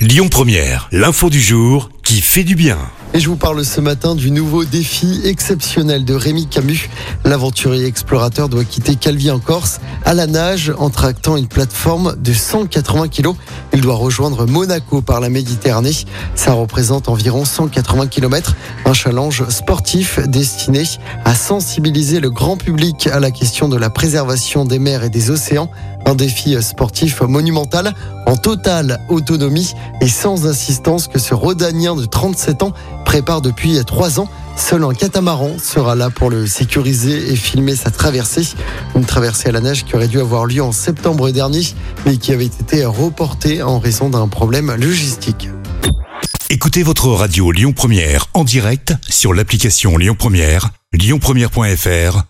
Lyon Première, l'info du jour qui fait du bien. Et je vous parle ce matin du nouveau défi exceptionnel de Rémi Camus. L'aventurier explorateur doit quitter Calvi en Corse à la nage en tractant une plateforme de 180 kg. Il doit rejoindre Monaco par la Méditerranée. Ça représente environ 180 km. Un challenge sportif destiné à sensibiliser le grand public à la question de la préservation des mers et des océans. Un défi sportif monumental en totale autonomie et sans assistance que ce Rhodanien de 37 ans prépare depuis trois ans. Seul un catamaran sera là pour le sécuriser et filmer sa traversée. Une traversée à la nage qui aurait dû avoir lieu en septembre dernier, mais qui avait été reportée en raison d'un problème logistique. Écoutez votre radio Lyon Première en direct sur l'application Lyon Première, lyonpremière.fr